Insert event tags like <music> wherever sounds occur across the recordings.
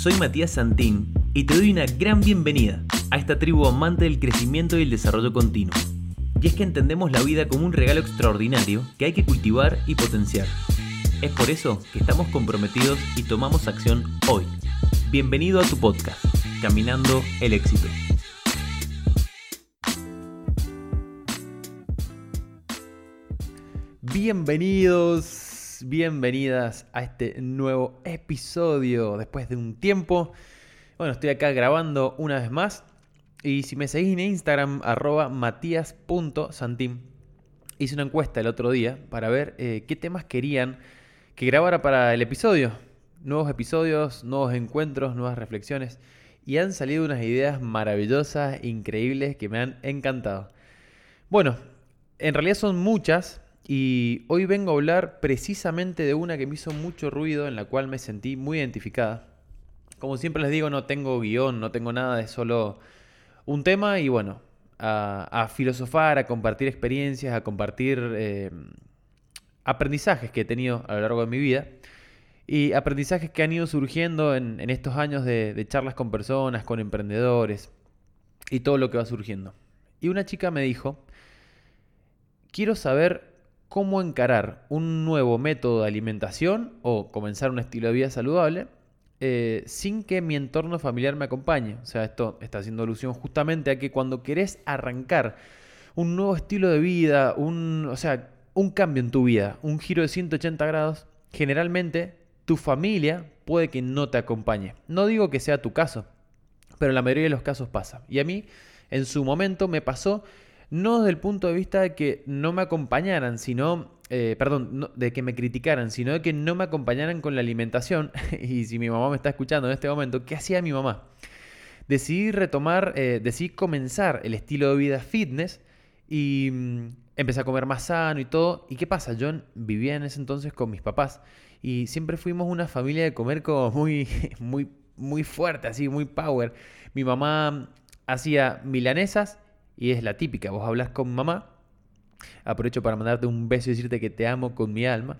Soy Matías Santín y te doy una gran bienvenida a esta tribu amante del crecimiento y el desarrollo continuo. Y es que entendemos la vida como un regalo extraordinario que hay que cultivar y potenciar. Es por eso que estamos comprometidos y tomamos acción hoy. Bienvenido a tu podcast, Caminando el éxito. Bienvenidos, bienvenidas a este nuevo episodio después de un tiempo. Bueno, estoy acá grabando una vez más. Y si me seguís en Instagram, arroba matías.santim, hice una encuesta el otro día para ver eh, qué temas querían que grabara para el episodio. Nuevos episodios, nuevos encuentros, nuevas reflexiones. Y han salido unas ideas maravillosas, increíbles, que me han encantado. Bueno, en realidad son muchas, y hoy vengo a hablar precisamente de una que me hizo mucho ruido, en la cual me sentí muy identificada. Como siempre les digo, no tengo guion, no tengo nada, es solo un tema y bueno, a, filosofar, a compartir experiencias, a compartir eh, aprendizajes que he tenido a lo largo de mi vida y aprendizajes que han ido surgiendo en, estos años de, de charlas con personas, con emprendedores y todo lo que va surgiendo. Y una chica me dijo, quiero saber cómo encarar un nuevo método de alimentación o comenzar un estilo de vida saludable eh, sin que mi entorno familiar me acompañe. O sea, esto está haciendo alusión justamente a que cuando querés arrancar un nuevo estilo de vida, un, o sea, un cambio en tu vida, un giro de 180 grados, generalmente tu familia puede que no te acompañe. No digo que sea tu caso, pero en la mayoría de los casos pasa. Y a mí, en su momento, me pasó no desde el punto de vista de que no me acompañaran, sino, eh, perdón, de que me criticaran, sino de que no me acompañaran con la alimentación. <laughs> y si mi mamá me está escuchando en este momento, ¿qué hacía mi mamá? Decidí retomar, eh, decidí comenzar el estilo de vida fitness y mm, empecé a comer más sano y todo. ¿Y qué pasa? Yo vivía en ese entonces con mis papás y siempre fuimos una familia de comer como <laughs> muy, muy, muy fuerte, así, muy power. Mi mamá hacía milanesas y es la típica, vos hablas con mamá, aprovecho para mandarte un beso y decirte que te amo con mi alma.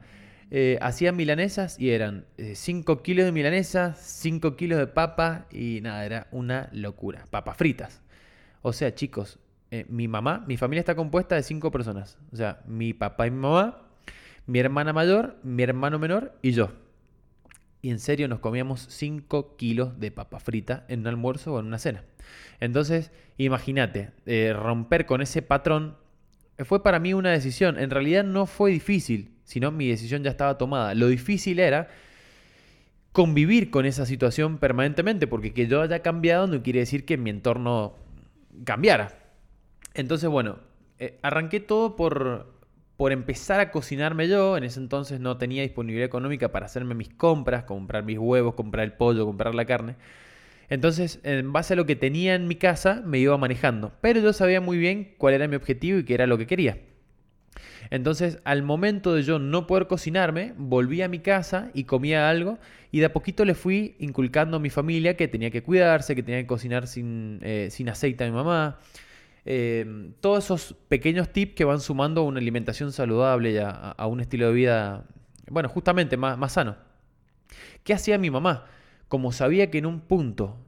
Eh, hacían milanesas y eran 5 eh, kilos de milanesas, 5 kilos de papa y nada, era una locura. Papas fritas. O sea, chicos, eh, mi mamá, mi familia está compuesta de 5 personas. O sea, mi papá y mi mamá, mi hermana mayor, mi hermano menor y yo. Y en serio nos comíamos 5 kilos de papa frita en un almuerzo o en una cena. Entonces, imagínate, eh, romper con ese patrón fue para mí una decisión. En realidad no fue difícil, sino mi decisión ya estaba tomada. Lo difícil era convivir con esa situación permanentemente, porque que yo haya cambiado no quiere decir que mi entorno cambiara. Entonces, bueno, eh, arranqué todo por, por empezar a cocinarme yo. En ese entonces no tenía disponibilidad económica para hacerme mis compras, comprar mis huevos, comprar el pollo, comprar la carne. Entonces, en base a lo que tenía en mi casa, me iba manejando. Pero yo sabía muy bien cuál era mi objetivo y qué era lo que quería. Entonces, al momento de yo no poder cocinarme, volví a mi casa y comía algo y de a poquito le fui inculcando a mi familia que tenía que cuidarse, que tenía que cocinar sin, eh, sin aceite a mi mamá. Eh, todos esos pequeños tips que van sumando a una alimentación saludable y a, un estilo de vida, bueno, justamente más, más sano. ¿Qué hacía mi mamá? Como sabía que en un punto,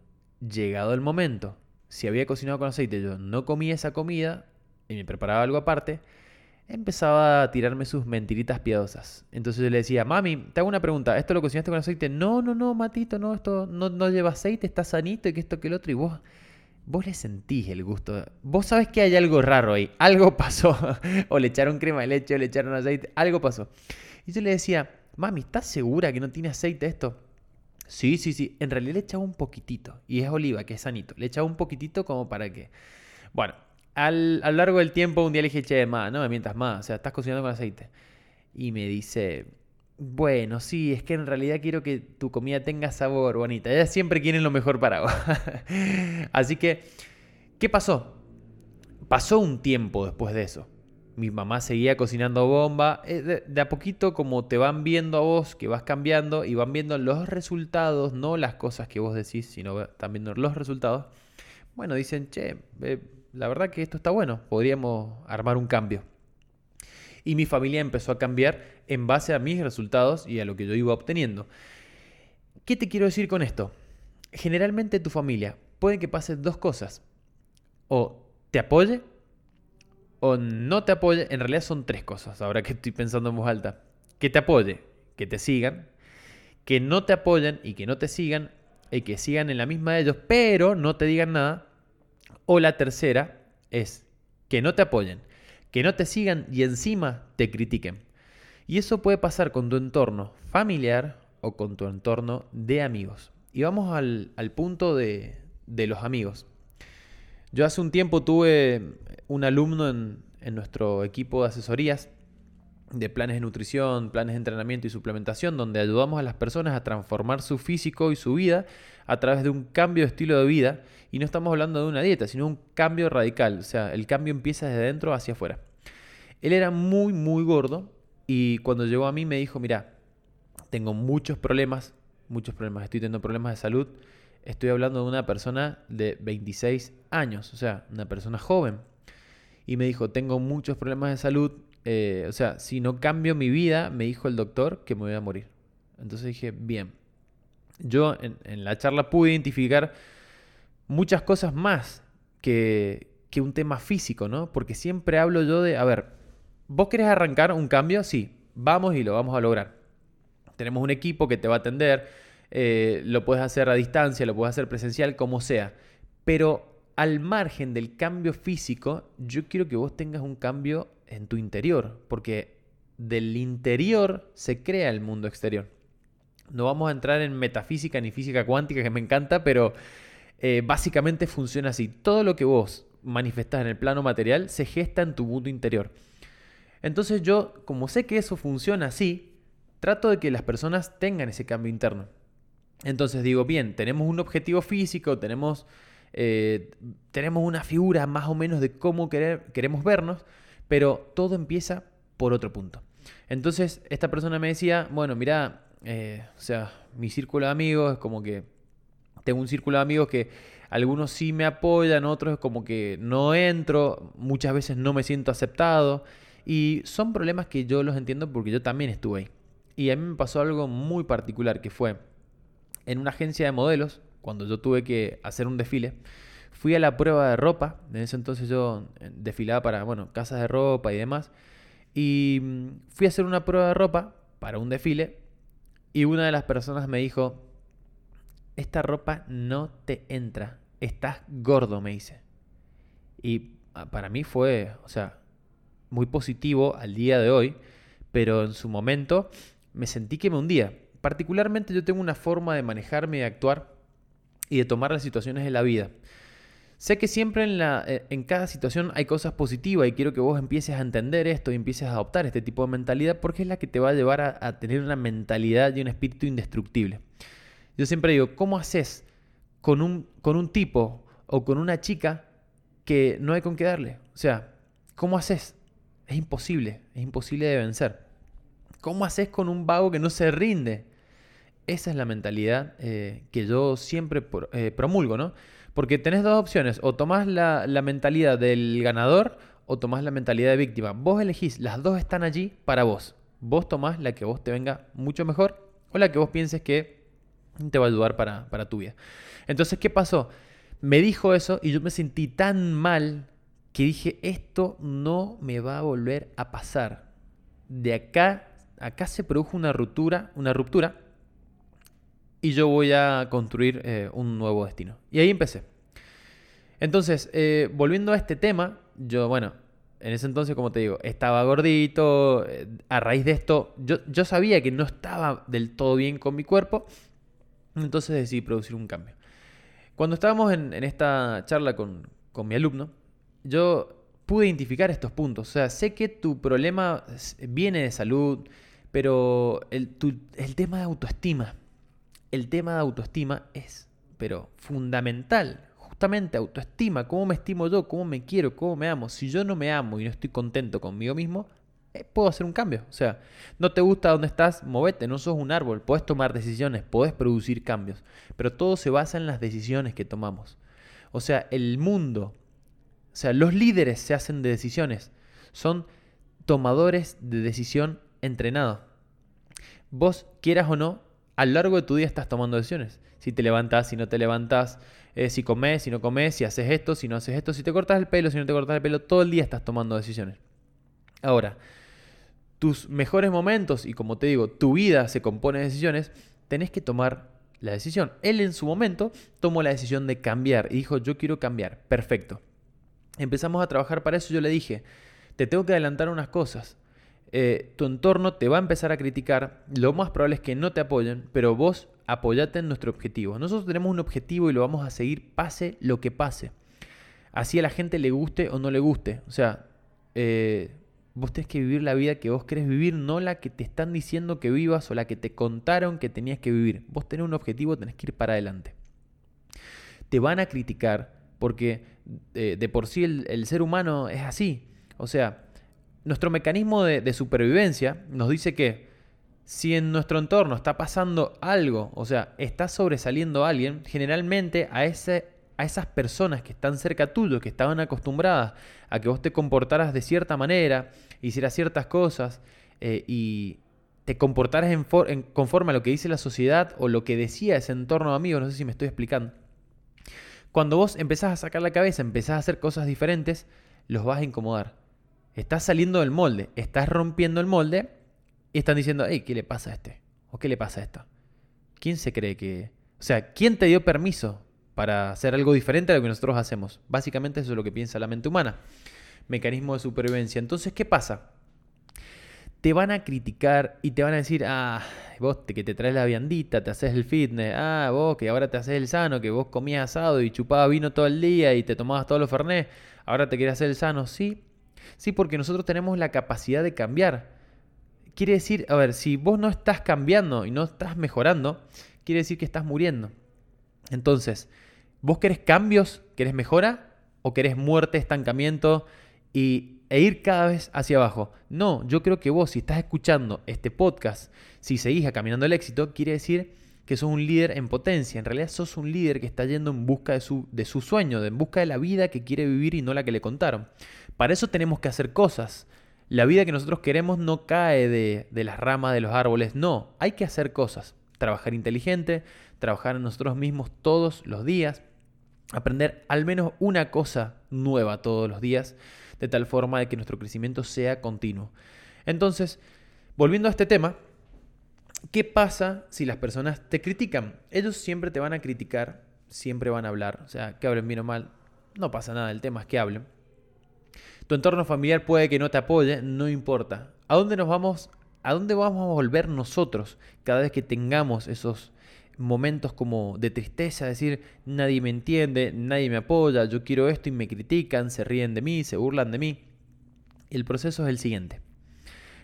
llegado el momento, si había cocinado con aceite, yo no comía esa comida y me preparaba algo aparte, empezaba a tirarme sus mentiritas piadosas. Entonces yo le decía, mami, te hago una pregunta, ¿esto lo cocinaste con aceite? No, no, no, Matito, no, esto no, no lleva aceite, está sanito y que esto que el otro. Y vos, vos le sentís el gusto. Vos sabés que hay algo raro ahí, algo <laughs> pasó. o le echaron crema de leche, o le echaron aceite, algo pasó. Y yo le decía, mami, ¿estás segura que no tiene aceite esto? Sí, sí, sí. En realidad le echaba un poquitito. Y es oliva, que es sanito. Le echaba un poquitito como para que. Bueno, al, a lo largo del tiempo un día le dije, che, más, no me mientas más. O sea, estás cocinando con aceite. Y me dice, bueno, sí, es que en realidad quiero que tu comida tenga sabor, bonita. Ellas siempre quieren lo mejor para vos. <laughs> Así que, ¿qué pasó? Pasó un tiempo después de eso mi mamá seguía cocinando bomba. Eh, de, a poquito como te van viendo a vos, que vas cambiando y van viendo los resultados, no las cosas que vos decís, sino están viendo los resultados. Bueno, dicen, che, eh, la verdad que esto está bueno, podríamos armar un cambio. Y mi familia empezó a cambiar en base a mis resultados y a lo que yo iba obteniendo. ¿Qué te quiero decir con esto? generalmente tu familia puede que pase dos cosas. O te apoye o no te apoye. En realidad son tres cosas, ahora que estoy pensando en voz alta. Que te apoye, que te sigan. Que no te apoyen y que no te sigan. Y que sigan en la misma de ellos, pero no te digan nada. O la tercera es que no te apoyen, que no te sigan y encima te critiquen. Y eso puede pasar con tu entorno familiar o con tu entorno de amigos. Y vamos al, punto de, los amigos. Yo hace un tiempo tuve un alumno en, en nuestro equipo de asesorías de planes de nutrición, planes de entrenamiento y suplementación, donde ayudamos a las personas a transformar su físico y su vida a través de un cambio de estilo de vida. Y no estamos hablando de una dieta, sino un cambio radical. O sea, el cambio empieza desde dentro hacia afuera. Él era muy, muy gordo y cuando llegó a mí me dijo, mira, tengo muchos problemas, muchos problemas, estoy teniendo problemas de salud. Estoy hablando de una persona de 26 años, o sea, una persona joven. Y me dijo, tengo muchos problemas de salud, eh, o sea, si no cambio mi vida, me dijo el doctor que me voy a morir. Entonces dije, bien, yo en, la charla pude identificar muchas cosas más que, que, un tema físico, ¿no? Porque siempre hablo yo de, a ver, ¿vos querés arrancar un cambio? Sí, vamos y lo vamos a lograr. Tenemos un equipo que te va a atender, eh, lo puedes hacer a distancia, lo puedes hacer presencial, como sea. Pero al margen del cambio físico, yo quiero que vos tengas un cambio en tu interior, porque del interior se crea el mundo exterior. No vamos a entrar en metafísica ni física cuántica, que me encanta, pero eh, básicamente funciona así. Todo lo que vos manifestás en el plano material se gesta en tu mundo interior. Entonces yo, como sé que eso funciona así, trato de que las personas tengan ese cambio interno. Entonces digo, bien, tenemos un objetivo físico, tenemos, eh, tenemos una figura más o menos de cómo queremos vernos, pero todo empieza por otro punto. Entonces, esta persona me decía, bueno, mira, eh, o sea, mi círculo de amigos es como que tengo un círculo de amigos que algunos sí me apoyan, otros como que no entro, muchas veces no me siento aceptado. Y son problemas que yo los entiendo porque yo también estuve ahí. Y a mí me pasó algo muy particular que fue en una agencia de modelos, cuando yo tuve que hacer un desfile, Fui a la prueba de ropa, en ese entonces yo eh, desfilaba para, bueno, casas de ropa y demás. Y mm, fui a hacer una prueba de ropa para un desfile y una de las personas me dijo, esta ropa no te entra, estás gordo, me dice. Y ah, para mí fue, o sea, muy positivo al día de hoy, pero en su momento me sentí que me hundía. Particularmente yo tengo una forma de manejarme y de actuar y de tomar las situaciones de la vida. Sé que siempre en, la, eh, en cada situación hay cosas positivas y quiero que vos empieces a entender esto y empieces a adoptar este tipo de mentalidad porque es la que te va a llevar a, tener una mentalidad y un espíritu indestructible. Yo siempre digo, ¿cómo haces con un, con un tipo o con una chica que no hay con qué darle? O sea, ¿cómo haces? Es imposible, es imposible de vencer. ¿Cómo haces con un vago que no se rinde? Esa es la mentalidad eh, que yo siempre eh, promulgo, ¿no? Porque tenés dos opciones, o tomás la, mentalidad del ganador o tomás la mentalidad de víctima. Vos elegís, las dos están allí para vos. Vos tomás la que vos te venga mucho mejor o la que vos pienses que te va a ayudar para, para tu vida. Entonces, ¿qué pasó? Me dijo eso y yo me sentí tan mal que dije, esto no me va a volver a pasar. De acá, acá se produjo una ruptura, una ruptura y yo voy a construir eh, un nuevo destino. Y ahí empecé. Entonces, eh, volviendo a este tema, yo, bueno, en ese entonces, como te digo, estaba gordito, eh, a raíz de esto, yo, yo sabía que no estaba del todo bien con mi cuerpo, entonces decidí producir un cambio. Cuando estábamos en, esta charla con, con mi alumno, yo pude identificar estos puntos. O sea, sé que tu problema viene de salud, pero el, el tema de autoestima el tema de autoestima es, pero fundamental. Justamente autoestima, cómo me estimo yo, cómo me quiero, cómo me amo. Si yo no me amo y no estoy contento conmigo mismo, eh, puedo hacer un cambio. O sea, no te gusta donde estás, movete, no sos un árbol, puedes tomar decisiones, puedes producir cambios, pero todo se basa en las decisiones que tomamos. O sea, el mundo, o sea, los líderes se hacen de decisiones, son tomadores de decisión entrenados. Vos, quieras o no, a lo largo de tu día estás tomando decisiones. Si te levantas, si no te levantas, eh, si comes, si no comes, si haces esto, si no haces esto, si te cortas el pelo, si no te cortas el pelo, todo el día estás tomando decisiones. Ahora, tus mejores momentos, y como te digo, tu vida se compone de decisiones, tenés que tomar la decisión. Él en su momento tomó la decisión de cambiar y dijo, yo quiero cambiar. Perfecto. Empezamos a trabajar para eso. Yo le dije, te tengo que adelantar unas cosas. Eh, tu entorno te va a empezar a criticar, lo más probable es que no te apoyen, pero vos apoyate en nuestro objetivo. Nosotros tenemos un objetivo y lo vamos a seguir pase lo que pase. Así a la gente le guste o no le guste. O sea, eh, vos tenés que vivir la vida que vos querés vivir, no la que te están diciendo que vivas o la que te contaron que tenías que vivir. Vos tenés un objetivo, tenés que ir para adelante. Te van a criticar porque eh, de por sí el ser humano es así. O sea, nuestro mecanismo de, supervivencia nos dice que si en nuestro entorno está pasando algo, o sea, está sobresaliendo alguien, generalmente a, ese, a esas personas que están cerca tuyo, que estaban acostumbradas a que vos te comportaras de cierta manera, hicieras ciertas cosas eh, y te comportaras en, conforme a lo que dice la sociedad o lo que decía ese entorno de amigos, no sé si me estoy explicando. Cuando vos empezás a sacar la cabeza, empezás a hacer cosas diferentes, los vas a incomodar. Estás saliendo del molde, estás rompiendo el molde y están diciendo, hey, ¿qué le pasa a este? ¿O qué le pasa a esto? ¿Quién se cree que... O sea, ¿quién te dio permiso para hacer algo diferente a lo que nosotros hacemos? Básicamente eso es lo que piensa la mente humana. Mecanismo de supervivencia. Entonces, ¿qué pasa? Te van a criticar y te van a decir, ah, vos que te traes la viandita, te haces el fitness, ah, vos que ahora te haces el sano, que vos comías asado y chupabas vino todo el día y te tomabas todos los fernés, ahora te quieres hacer el sano. Sí, Sí, porque nosotros tenemos la capacidad de cambiar. Quiere decir, a ver, si vos no estás cambiando y no estás mejorando, quiere decir que estás muriendo. Entonces, ¿vos querés cambios? ¿Querés mejora? ¿O querés muerte, estancamiento y, e ir cada vez hacia abajo? No, yo creo que vos, si estás escuchando este podcast, si seguís caminando el éxito, quiere decir que sos un líder en potencia. En realidad sos un líder que está yendo en busca de su, de su sueño, en busca de la vida que quiere vivir y no la que le contaron. Para eso tenemos que hacer cosas. La vida que nosotros queremos no cae de, de las ramas de los árboles, no, hay que hacer cosas. Trabajar inteligente, trabajar en nosotros mismos todos los días, aprender al menos una cosa nueva todos los días, de tal forma de que nuestro crecimiento sea continuo. Entonces, volviendo a este tema, ¿qué pasa si las personas te critican? Ellos siempre te van a criticar, siempre van a hablar, o sea, que hablen bien o mal, no pasa nada, el tema es que hablen. Tu entorno familiar puede que no te apoye, no importa. ¿A dónde nos vamos? ¿A dónde vamos a volver nosotros cada vez que tengamos esos momentos como de tristeza, decir, nadie me entiende, nadie me apoya, yo quiero esto y me critican, se ríen de mí, se burlan de mí? El proceso es el siguiente.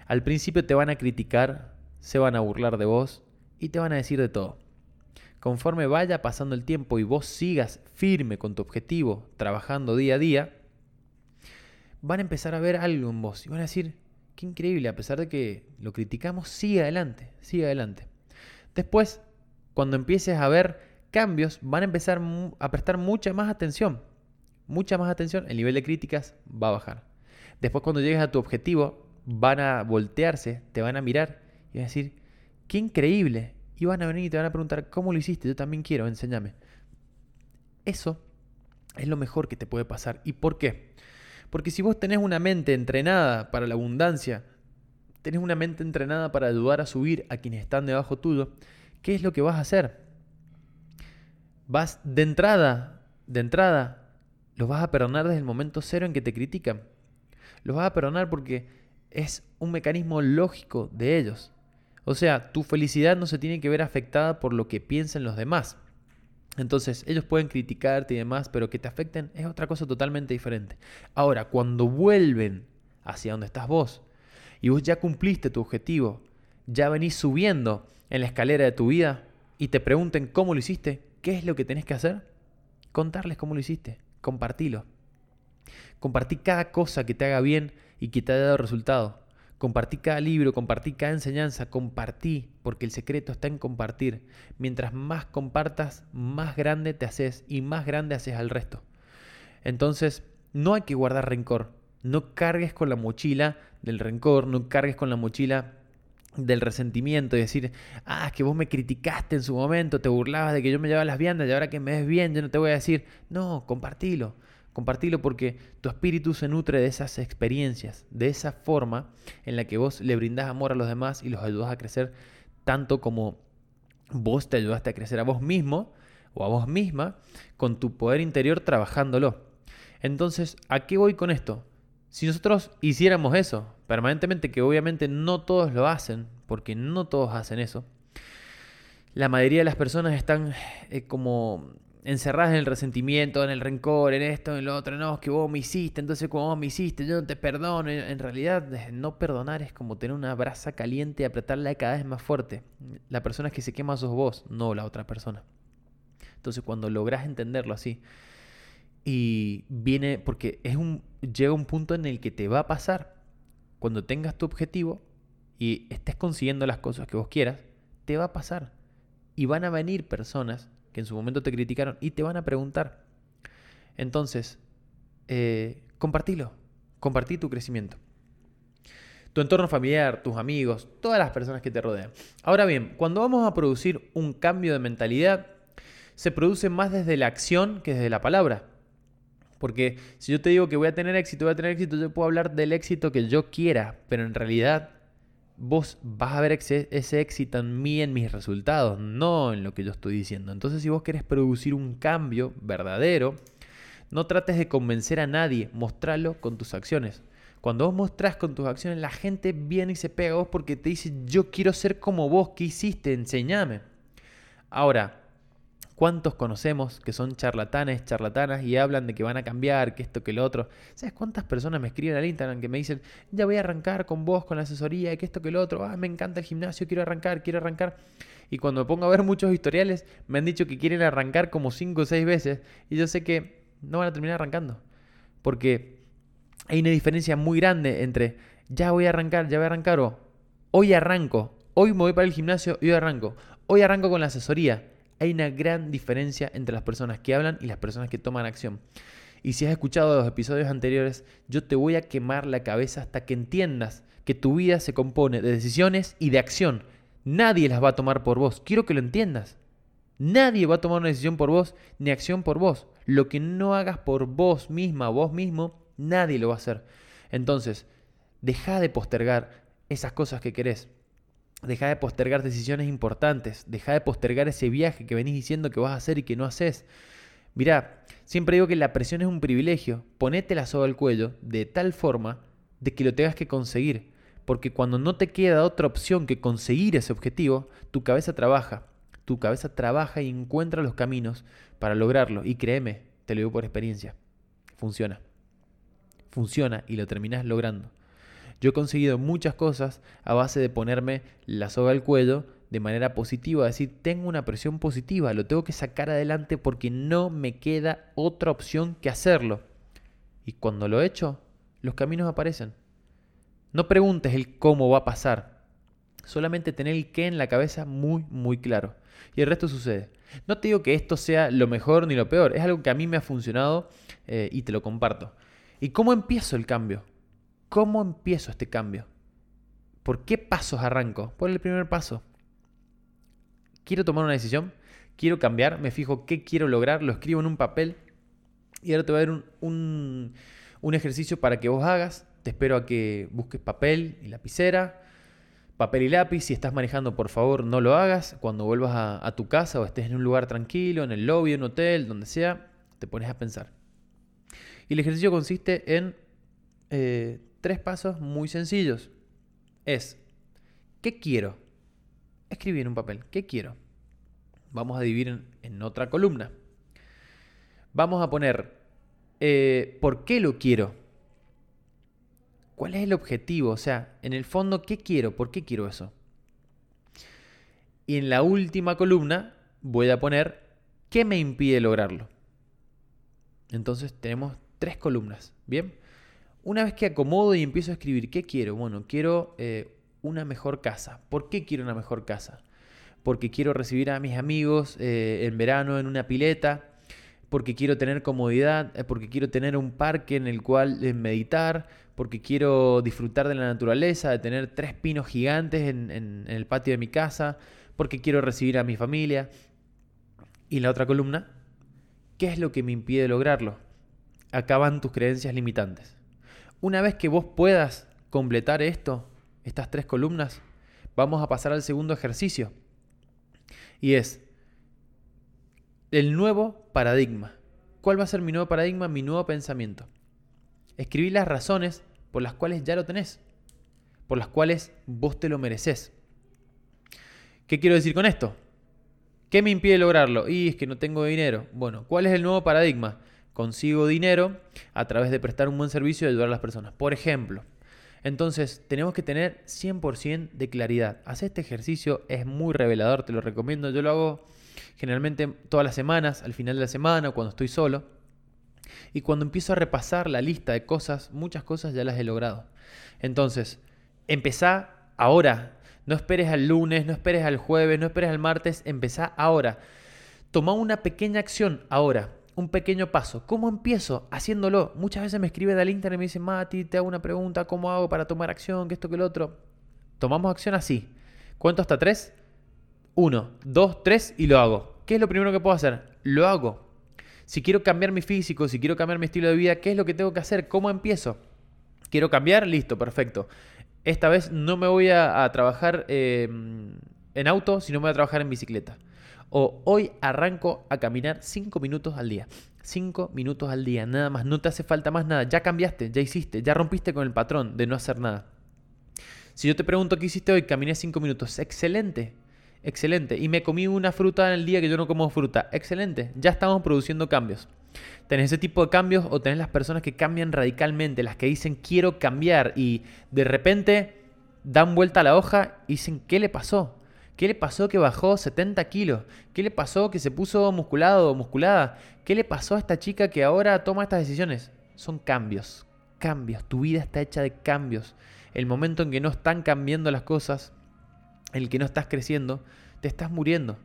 Al principio te van a criticar, se van a burlar de vos y te van a decir de todo. Conforme vaya pasando el tiempo y vos sigas firme con tu objetivo, trabajando día a día, van a empezar a ver algo en vos y van a decir, qué increíble, a pesar de que lo criticamos, sigue adelante, sigue adelante. Después, cuando empieces a ver cambios, van a empezar a prestar mucha más atención, mucha más atención, el nivel de críticas va a bajar. Después, cuando llegues a tu objetivo, van a voltearse, te van a mirar y van a decir, qué increíble. Y van a venir y te van a preguntar, ¿cómo lo hiciste? Yo también quiero, enséñame. Eso es lo mejor que te puede pasar. ¿Y por qué? Porque si vos tenés una mente entrenada para la abundancia, tenés una mente entrenada para ayudar a subir a quienes están debajo tuyo, ¿qué es lo que vas a hacer? Vas de entrada, de entrada, los vas a perdonar desde el momento cero en que te critican. Los vas a perdonar porque es un mecanismo lógico de ellos. O sea, tu felicidad no se tiene que ver afectada por lo que piensen los demás. Entonces, ellos pueden criticarte y demás, pero que te afecten es otra cosa totalmente diferente. Ahora, cuando vuelven hacia donde estás vos y vos ya cumpliste tu objetivo, ya venís subiendo en la escalera de tu vida y te pregunten cómo lo hiciste, ¿qué es lo que tenés que hacer? Contarles cómo lo hiciste, compartilo. Compartí cada cosa que te haga bien y que te haya dado resultado. Compartí cada libro, compartí cada enseñanza, compartí, porque el secreto está en compartir. Mientras más compartas, más grande te haces y más grande haces al resto. Entonces, no hay que guardar rencor. No cargues con la mochila del rencor, no cargues con la mochila del resentimiento y decir, ah, es que vos me criticaste en su momento, te burlabas de que yo me llevaba las viandas y ahora que me ves bien, yo no te voy a decir, no, compartilo, compartilo porque tu espíritu se nutre de esas experiencias, de esa forma en la que vos le brindás amor a los demás y los ayudas a crecer tanto como vos te ayudaste a crecer a vos mismo o a vos misma con tu poder interior trabajándolo. Entonces, ¿a qué voy con esto? Si nosotros hiciéramos eso permanentemente, que obviamente no todos lo hacen, porque no todos hacen eso, la mayoría de las personas están eh, como encerradas en el resentimiento, en el rencor, en esto, en lo otro, no, es que vos me hiciste, entonces como vos me hiciste, yo no te perdono. En realidad, no perdonar es como tener una brasa caliente y apretarla cada vez más fuerte. La persona que se quema sos vos, no la otra persona. Entonces, cuando logras entenderlo así, y viene, porque es un, llega un punto en el que te va a pasar, cuando tengas tu objetivo y estés consiguiendo las cosas que vos quieras, te va a pasar. Y van a venir personas que en su momento te criticaron y te van a preguntar. Entonces, eh, compartilo, compartí tu crecimiento. Tu entorno familiar, tus amigos, todas las personas que te rodean. Ahora bien, cuando vamos a producir un cambio de mentalidad, se produce más desde la acción que desde la palabra. Porque si yo te digo que voy a tener éxito, voy a tener éxito, yo puedo hablar del éxito que yo quiera, pero en realidad vos vas a ver ese, éxito en mí, en mis resultados, no en lo que yo estoy diciendo. Entonces si vos querés producir un cambio verdadero, no trates de convencer a nadie, mostralo con tus acciones. Cuando vos mostrás con tus acciones, la gente viene y se pega a vos porque te dice, yo quiero ser como vos, ¿qué hiciste? Enseñame. Ahora, ¿Cuántos conocemos que son charlatanes, charlatanas y hablan de que van a cambiar, que esto, que lo otro? ¿Sabes cuántas personas me escriben al Instagram que me dicen, ya voy a arrancar con vos, con la asesoría, que esto, que lo otro, ah, me encanta el gimnasio, quiero arrancar, quiero arrancar? Y cuando me pongo a ver muchos historiales, me han dicho que quieren arrancar como 5 o 6 veces y yo sé que no van a terminar arrancando. Porque hay una diferencia muy grande entre ya voy a arrancar, ya voy a arrancar o hoy arranco, hoy me voy para el gimnasio y hoy arranco, hoy arranco con la asesoría hay una gran diferencia entre las personas que hablan y las personas que toman acción. Y si has escuchado los episodios anteriores, yo te voy a quemar la cabeza hasta que entiendas que tu vida se compone de decisiones y de acción. Nadie las va a tomar por vos. Quiero que lo entiendas. Nadie va a tomar una decisión por vos ni acción por vos. Lo que no hagas por vos misma, vos mismo, nadie lo va a hacer. Entonces, deja de postergar esas cosas que querés. Deja de postergar decisiones importantes. Deja de postergar ese viaje que venís diciendo que vas a hacer y que no haces. Mirá, siempre digo que la presión es un privilegio. Ponete la soga al cuello de tal forma de que lo tengas que conseguir. Porque cuando no te queda otra opción que conseguir ese objetivo, tu cabeza trabaja. Tu cabeza trabaja y encuentra los caminos para lograrlo. Y créeme, te lo digo por experiencia. Funciona. Funciona y lo terminas logrando. Yo he conseguido muchas cosas a base de ponerme la soga al cuello de manera positiva, decir, tengo una presión positiva, lo tengo que sacar adelante porque no me queda otra opción que hacerlo. Y cuando lo he hecho, los caminos aparecen. No preguntes el cómo va a pasar, solamente tener el qué en la cabeza muy, muy claro. Y el resto sucede. No te digo que esto sea lo mejor ni lo peor, es algo que a mí me ha funcionado eh, y te lo comparto. ¿Y cómo empiezo el cambio? ¿Cómo empiezo este cambio? ¿Por qué pasos arranco? Por el primer paso. Quiero tomar una decisión, quiero cambiar, me fijo qué quiero lograr, lo escribo en un papel y ahora te voy a dar un, ejercicio para que vos hagas. Te espero a que busques papel y lapicera, papel y lápiz. Si estás manejando, por favor, no lo hagas. Cuando vuelvas a, tu casa o estés en un lugar tranquilo, en el lobby, en un hotel, donde sea, te pones a pensar. Y el ejercicio consiste en eh, tres pasos muy sencillos. Es, ¿qué quiero? Escribir en un papel, ¿qué quiero? Vamos a dividir en, otra columna. Vamos a poner, eh, ¿por qué lo quiero? ¿Cuál es el objetivo? O sea, en el fondo, ¿qué quiero? ¿Por qué quiero eso? Y en la última columna voy a poner, ¿qué me impide lograrlo? Entonces tenemos tres columnas, ¿bien? Una vez que acomodo y empiezo a escribir, ¿qué quiero? Bueno, quiero eh, una mejor casa. ¿Por qué quiero una mejor casa? Porque quiero recibir a mis amigos eh, en verano en una pileta, porque quiero tener comodidad, eh, porque quiero tener un parque en el cual meditar, porque quiero disfrutar de la naturaleza, de tener tres pinos gigantes en, en el patio de mi casa, porque quiero recibir a mi familia. Y la otra columna, ¿qué es lo que me impide lograrlo? Acaban tus creencias limitantes. Una vez que vos puedas completar esto, estas tres columnas, vamos a pasar al segundo ejercicio. Y es el nuevo paradigma. ¿Cuál va a ser mi nuevo paradigma, mi nuevo pensamiento? Escribí las razones por las cuales ya lo tenés, por las cuales vos te lo mereces. ¿Qué quiero decir con esto? ¿Qué me impide lograrlo? Y es que no tengo dinero. Bueno, ¿cuál es el nuevo paradigma? Consigo dinero a través de prestar un buen servicio y ayudar a las personas. Por ejemplo, entonces tenemos que tener 100% de claridad. Hacer este ejercicio es muy revelador, te lo recomiendo. Yo lo hago generalmente todas las semanas, al final de la semana, cuando estoy solo. Y cuando empiezo a repasar la lista de cosas, muchas cosas ya las he logrado. Entonces, empezá ahora, no esperes al lunes, no esperes al jueves, no esperes al martes, empezá ahora. Toma una pequeña acción ahora, un pequeño paso. ¿Cómo empiezo? Haciéndolo. Muchas veces me escribe del internet y me dice, Mati, te hago una pregunta, ¿cómo hago para tomar acción? ¿Qué esto, que el otro? Tomamos acción así. ¿Cuánto hasta tres? Uno, dos, tres y lo hago. ¿Qué es lo primero que puedo hacer? Lo hago. Si quiero cambiar mi físico, si quiero cambiar mi estilo de vida, ¿qué es lo que tengo que hacer? ¿Cómo empiezo? ¿Quiero cambiar? Listo, perfecto. Esta vez no me voy a, trabajar em, en auto, sino me voy a trabajar en bicicleta. O hoy arranco a caminar 5 minutos al día. 5 minutos al día, nada más. No te hace falta más nada. Ya cambiaste, ya hiciste, ya rompiste con el patrón de no hacer nada. Si yo te pregunto qué hiciste hoy, caminé 5 minutos. Excelente, excelente. Y me comí una fruta en el día que yo no como fruta. Excelente, ya estamos produciendo cambios. Tenés ese tipo de cambios o tenés las personas que cambian radicalmente, las que dicen quiero cambiar y de repente dan vuelta a la hoja y dicen ¿qué le pasó? ¿Qué le pasó que bajó 70 kilos? ¿Qué le pasó que se puso musculado o musculada? ¿Qué le pasó a esta chica que ahora toma estas decisiones? Son cambios, cambios. Tu vida está hecha de cambios. El momento en que no están cambiando las cosas, el que no estás creciendo, te estás muriendo.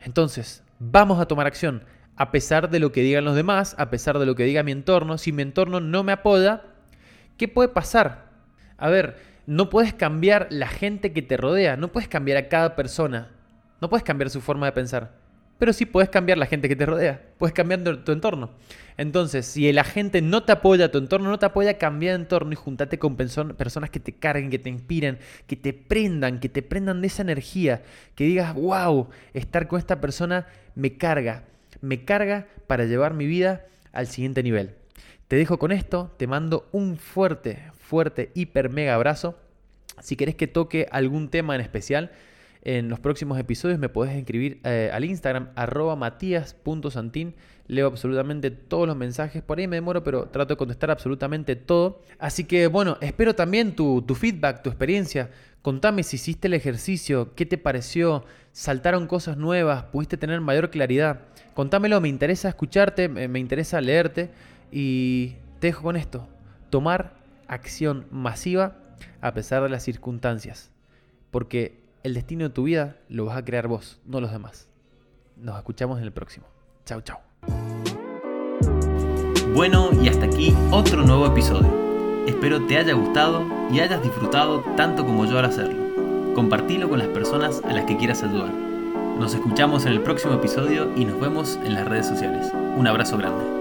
Entonces, vamos a tomar acción a pesar de lo que digan los demás, a pesar de lo que diga mi entorno, si mi entorno no me apoya, ¿qué puede pasar? A ver, no puedes cambiar la gente que te rodea, no puedes cambiar a cada persona, no puedes cambiar su forma de pensar, pero sí puedes cambiar la gente que te rodea, puedes cambiar tu entorno. Entonces, si la gente no te apoya, tu entorno no te apoya, cambia de entorno y juntate con personas que te carguen, que te inspiren, que te prendan, que te prendan de esa energía, que digas, wow, estar con esta persona me carga, me carga para llevar mi vida al siguiente nivel. Te dejo con esto, te mando un fuerte, fuerte, hiper mega abrazo. Si querés que toque algún tema en especial, en los próximos episodios me podés escribir eh, al Instagram arroba matías.santín. Leo absolutamente todos los mensajes. Por ahí me demoro, pero trato de contestar absolutamente todo. Así que bueno, espero también tu, tu feedback, tu experiencia. Contame si hiciste el ejercicio, qué te pareció, saltaron cosas nuevas, pudiste tener mayor claridad. Contámelo, me interesa escucharte, me interesa leerte y te dejo con esto. Tomar acción masiva a pesar de las circunstancias. Porque el destino de tu vida lo vas a crear vos, no los demás. Nos escuchamos en el próximo. Chao, chao. Bueno, y hasta aquí otro nuevo episodio. Espero te haya gustado y hayas disfrutado tanto como yo al hacerlo. Compartilo con las personas a las que quieras ayudar. Nos escuchamos en el próximo episodio y nos vemos en las redes sociales. Un abrazo grande.